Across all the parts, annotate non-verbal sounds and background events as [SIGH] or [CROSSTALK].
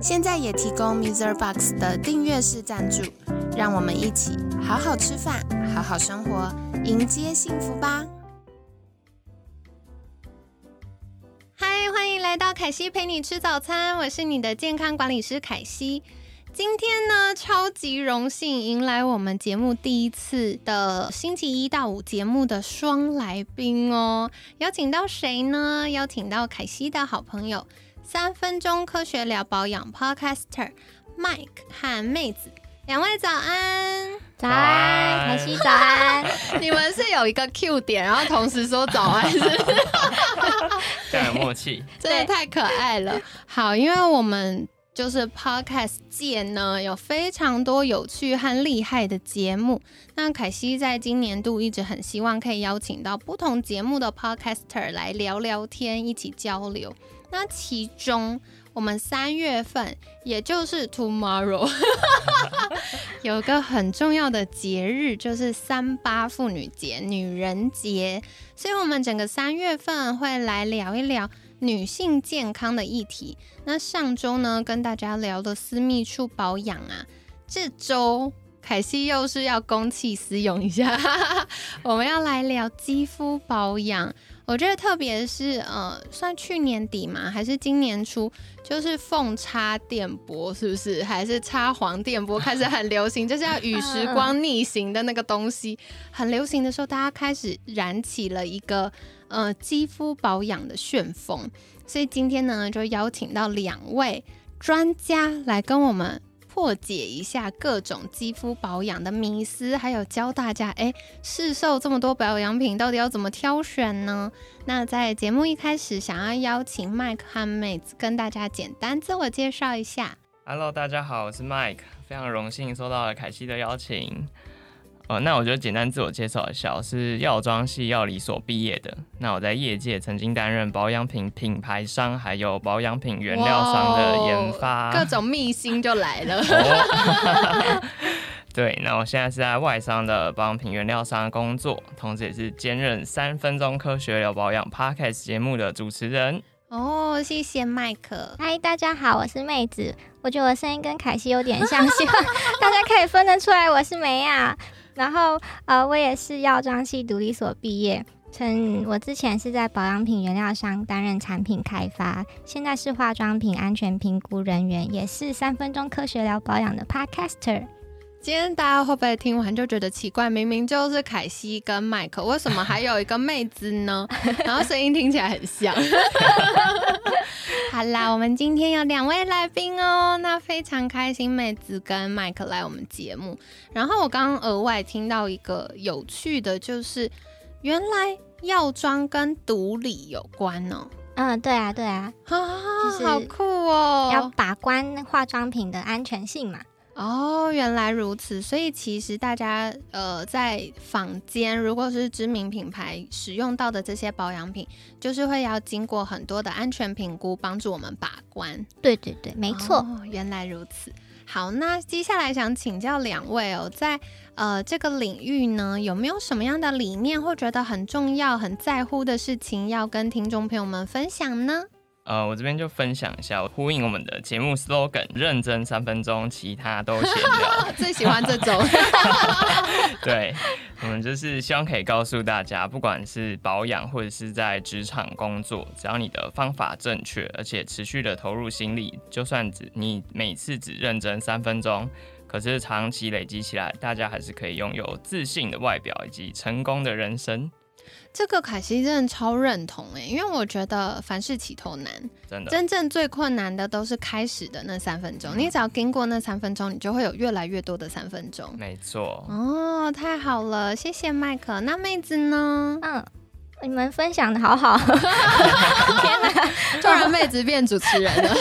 现在也提供 Mr. Box 的订阅式赞助，让我们一起好好吃饭，好好生活，迎接幸福吧！嗨，欢迎来到凯西陪你吃早餐，我是你的健康管理师凯西。今天呢，超级荣幸迎来我们节目第一次的星期一到五节目的双来宾哦，邀请到谁呢？邀请到凯西的好朋友，三分钟科学聊保养 Podcaster Mike 和妹子，两位早安，早安，凯西早安。[LAUGHS] 你们是有一个 Q 点，然后同时说早安，是这样有默契，真的太可爱了。好，因为我们。就是 Podcast 界呢，有非常多有趣和厉害的节目。那凯西在今年度一直很希望可以邀请到不同节目的 Podcaster 来聊聊天，一起交流。那其中，我们三月份，也就是 Tomorrow，[LAUGHS] 有个很重要的节日，就是三八妇女节、女人节。所以，我们整个三月份会来聊一聊。女性健康的议题，那上周呢跟大家聊的私密处保养啊，这周凯西又是要公器私用一下，[LAUGHS] 我们要来聊肌肤保养。我觉得特别是呃，算去年底嘛，还是今年初，就是凤插电波，是不是？还是插黄电波开始很流行，[LAUGHS] 就是要与时光逆行的那个东西，很流行的时候，大家开始燃起了一个。呃，肌肤保养的旋风，所以今天呢，就邀请到两位专家来跟我们破解一下各种肌肤保养的迷思，还有教大家，哎，市售这么多保养品，到底要怎么挑选呢？那在节目一开始，想要邀请麦克和妹子跟大家简单自我介绍一下。Hello，大家好，我是 Mike，非常荣幸收到了凯西的邀请。呃，那我就简单自我介绍一下，我是药妆系药理所毕业的。那我在业界曾经担任保养品品牌商，还有保养品原料商的研发，各种秘辛就来了。[LAUGHS] 对，那我现在是在外商的保养品原料商工作，同时也是兼任三分钟科学聊保养 Podcast 节目的主持人。哦，谢谢麦克。嗨，大家好，我是妹子。我觉得我声音跟凯西有点像，希望大家可以分得出来我是梅亚。然后，呃，我也是药妆系独立所毕业。曾我之前是在保养品原料商担任产品开发，现在是化妆品安全评估人员，也是三分钟科学聊保养的 Podcaster。今天大家会不会听完就觉得奇怪？明明就是凯西跟麦克，为什么还有一个妹子呢？[LAUGHS] 然后声音听起来很像。[LAUGHS] 好啦，我们今天有两位来宾哦，那非常开心，妹子跟麦克来我们节目。然后我刚刚额外听到一个有趣的，就是原来药妆跟毒理有关哦。嗯，对啊，对啊，好酷哦，要把关化妆品的安全性嘛。哦，原来如此，所以其实大家呃在坊间，如果是知名品牌使用到的这些保养品，就是会要经过很多的安全评估，帮助我们把关。对对对，没错。原来如此。好，那接下来想请教两位哦，在呃这个领域呢，有没有什么样的理念或觉得很重要、很在乎的事情要跟听众朋友们分享呢？呃，我这边就分享一下，呼应我们的节目 slogan：认真三分钟，其他都闲聊。[LAUGHS] 最喜欢这种。[LAUGHS] 对，我们就是希望可以告诉大家，不管是保养或者是在职场工作，只要你的方法正确，而且持续的投入心力，就算只你每次只认真三分钟，可是长期累积起来，大家还是可以拥有自信的外表以及成功的人生。这个凯西真的超认同哎，因为我觉得凡事起头难，真的，真正最困难的都是开始的那三分钟。你只要经过那三分钟，你就会有越来越多的三分钟。没错。哦，太好了，谢谢麦克。那妹子呢？嗯，你们分享的好好。[LAUGHS] 天哪，[LAUGHS] 突然妹子变主持人了。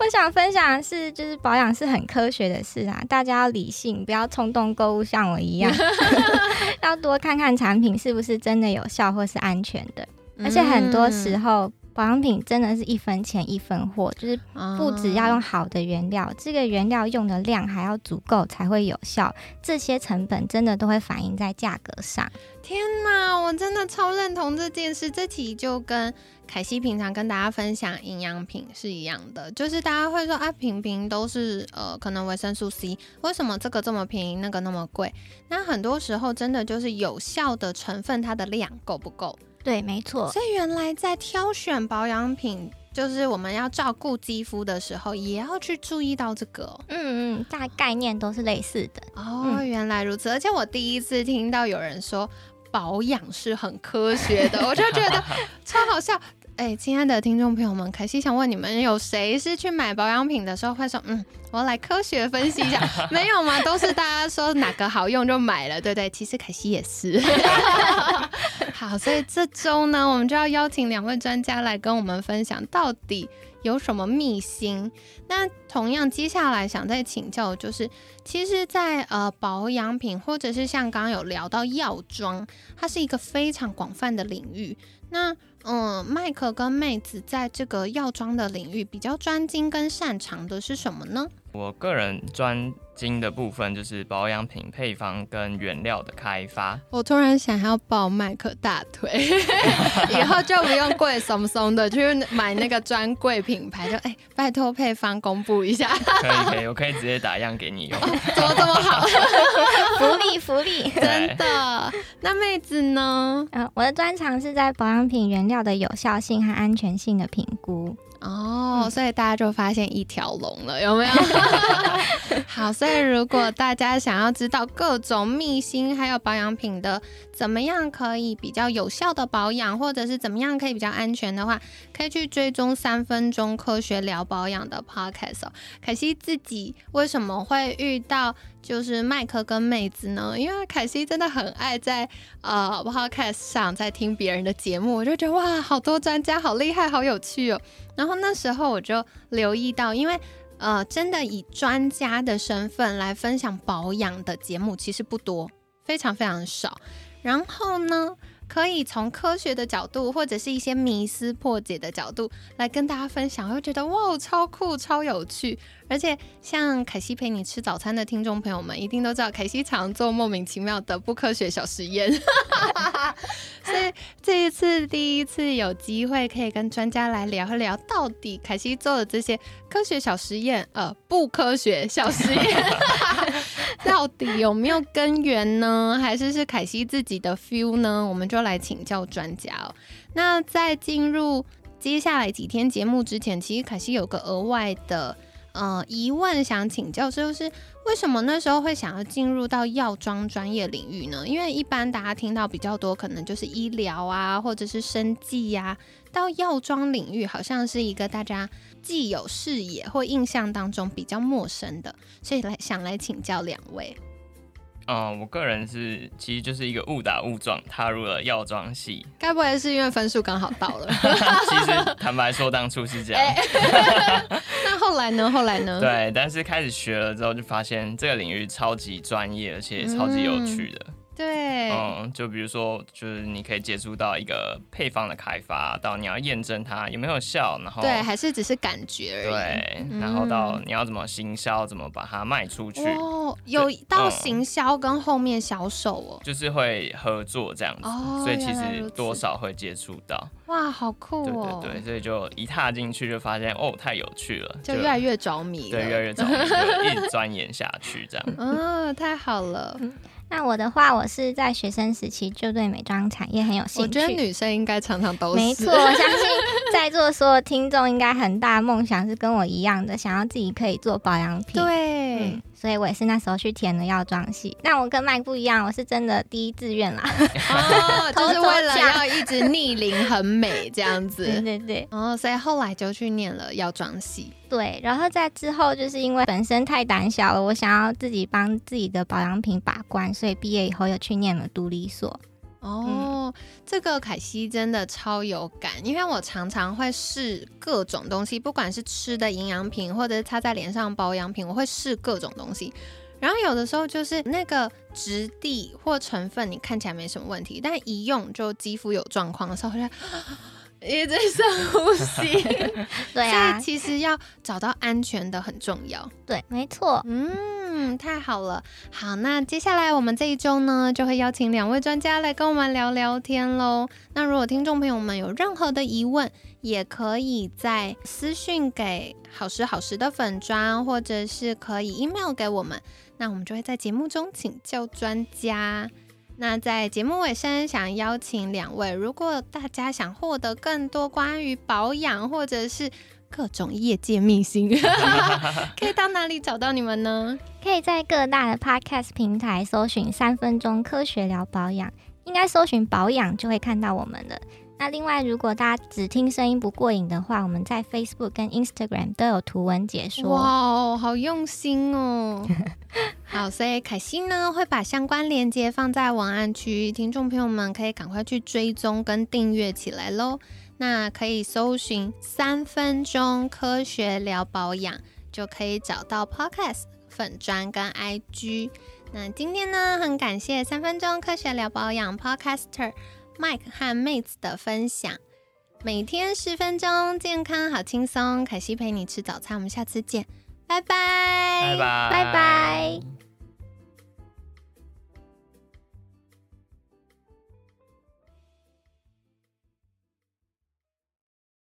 我想分享的是，就是保养是很科学的事啊，大家要理性，不要冲动购物，像我一样 [LAUGHS] [LAUGHS] 要多看看产品是不是真的有效或是安全的。而且很多时候，保养品真的是一分钱一分货，就是不只要用好的原料，这个原料用的量还要足够才会有效，这些成本真的都会反映在价格上。天哪，我真的超认同这件事。这题就跟凯西平常跟大家分享营养品是一样的，就是大家会说啊，平平都是呃，可能维生素 C，为什么这个这么便宜，那个那么贵？那很多时候真的就是有效的成分，它的量够不够？对，没错。所以原来在挑选保养品，就是我们要照顾肌肤的时候，也要去注意到这个。嗯嗯，大概念都是类似的。哦，原来如此。而且我第一次听到有人说保养是很科学的，我就觉得 [LAUGHS] 超好笑。哎，亲爱的听众朋友们，凯西想问你们，有谁是去买保养品的时候会说，嗯，我要来科学分析一下？[LAUGHS] 没有吗？都是大家说哪个好用就买了，对不对？其实凯西也是。[LAUGHS] 好，所以这周呢，我们就要邀请两位专家来跟我们分享，到底有什么秘辛。那同样，接下来想再请教的，就是其实，在呃保养品，或者是像刚刚有聊到药妆，它是一个非常广泛的领域。那嗯，麦克跟妹子在这个药妆的领域比较专精跟擅长的是什么呢？我个人专。新的部分就是保养品配方跟原料的开发。我突然想要抱麦克大腿，[LAUGHS] 以后就不用贵松松的去买那个专柜品牌，就哎，拜托配方公布一下。可以可以，我可以直接打样给你用。怎么这么好？[LAUGHS] 福利福利，真的。那妹子呢？嗯，我的专长是在保养品原料的有效性和安全性的评估。哦，所以大家就发现一条龙了，有没有？[LAUGHS] 好，所以如果大家想要知道各种秘辛，还有保养品的怎么样可以比较有效的保养，或者是怎么样可以比较安全的话，可以去追踪三分钟科学聊保养的 podcast。凯西自己为什么会遇到？就是麦克跟妹子呢，因为凯西真的很爱在呃 podcast 上在听别人的节目，我就觉得哇，好多专家好厉害，好有趣哦。然后那时候我就留意到，因为呃，真的以专家的身份来分享保养的节目其实不多，非常非常少。然后呢？可以从科学的角度，或者是一些迷思破解的角度来跟大家分享，会觉得哇，超酷、超有趣。而且像凯西陪你吃早餐的听众朋友们，一定都知道凯西常做莫名其妙的不科学小实验。[LAUGHS] 所以这一次第一次有机会可以跟专家来聊一聊，到底凯西做的这些科学小实验，呃，不科学小实验，[LAUGHS] 到底有没有根源呢？[LAUGHS] 还是是凯西自己的 feel 呢？我们就来请教专家哦。那在进入接下来几天节目之前，其实凯西有个额外的。呃，疑问想请教，就是为什么那时候会想要进入到药妆专业领域呢？因为一般大家听到比较多，可能就是医疗啊，或者是生计呀，到药妆领域好像是一个大家既有视野或印象当中比较陌生的，所以来想来请教两位。嗯，我个人是其实就是一个误打误撞踏入了药妆系，该不会是因为分数刚好到了？[LAUGHS] 其实坦白说，当初是这样。[LAUGHS] 那后来呢？后来呢？对，但是开始学了之后，就发现这个领域超级专业，而且超级有趣的。对，嗯，就比如说，就是你可以接触到一个配方的开发，到你要验证它有没有效，然后对，还是只是感觉而已。对，然后到你要怎么行销，怎么把它卖出去。哦，有到行销跟后面销售哦，就是会合作这样子，所以其实多少会接触到。哇，好酷哦！对对对，所以就一踏进去就发现哦，太有趣了，就越来越着迷，对，越来越着迷，一直钻研下去这样。嗯，太好了。[LAUGHS] 那我的话，我是在学生时期就对美妆产业很有兴趣。我觉得女生应该常常都是。没错，我相信在座所有听众应该很大梦想是跟我一样的，想要自己可以做保养品。对。所以我也是那时候去填了药妆系，那我跟麦不一样，我是真的第一志愿啦，哦，[LAUGHS] 就是为了要一直逆龄很美这样子，[LAUGHS] 对对对，哦，所以后来就去念了药妆系，对，然后在之后就是因为本身太胆小了，我想要自己帮自己的保养品把关，所以毕业以后又去念了独立所。哦，这个凯西真的超有感，因为我常常会试各种东西，不管是吃的营养品，或者是擦在脸上保养品，我会试各种东西。然后有的时候就是那个质地或成分，你看起来没什么问题，但一用就肌肤有状况的时候，就一直深呼吸。[LAUGHS] 对啊所以，其实要找到安全的很重要。对，没错。嗯，太好了。好，那接下来我们这一周呢，就会邀请两位专家来跟我们聊聊天喽。那如果听众朋友们有任何的疑问，也可以在私讯给好时好时的粉砖，或者是可以 email 给我们，那我们就会在节目中请教专家。那在节目尾声，想邀请两位，如果大家想获得更多关于保养或者是各种业界秘辛，[LAUGHS] 可以到哪里找到你们呢？可以在各大的 podcast 平台搜寻“三分钟科学聊保养”，应该搜寻“保养”就会看到我们了。那另外，如果大家只听声音不过瘾的话，我们在 Facebook 跟 Instagram 都有图文解说。哇哦，好用心哦！[LAUGHS] 好，所以凯西呢会把相关链接放在文案区，听众朋友们可以赶快去追踪跟订阅起来喽。那可以搜寻“三分钟科学聊保养”，就可以找到 Podcast 粉砖跟 IG。那今天呢，很感谢三分钟科学聊保养 Podcaster Mike 和妹子的分享。每天十分钟，健康好轻松。凯西陪你吃早餐，我们下次见，拜拜，拜拜，拜拜。